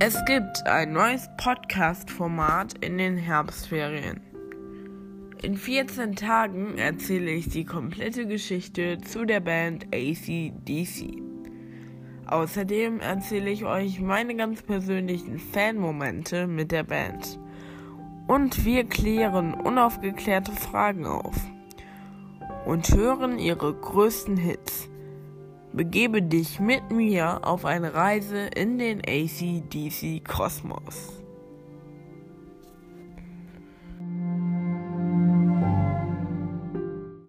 Es gibt ein neues Podcast-Format in den Herbstferien. In 14 Tagen erzähle ich die komplette Geschichte zu der Band ACDC. Außerdem erzähle ich euch meine ganz persönlichen Fanmomente mit der Band. Und wir klären unaufgeklärte Fragen auf und hören ihre größten Hits. Begebe dich mit mir auf eine Reise in den ACDC Kosmos.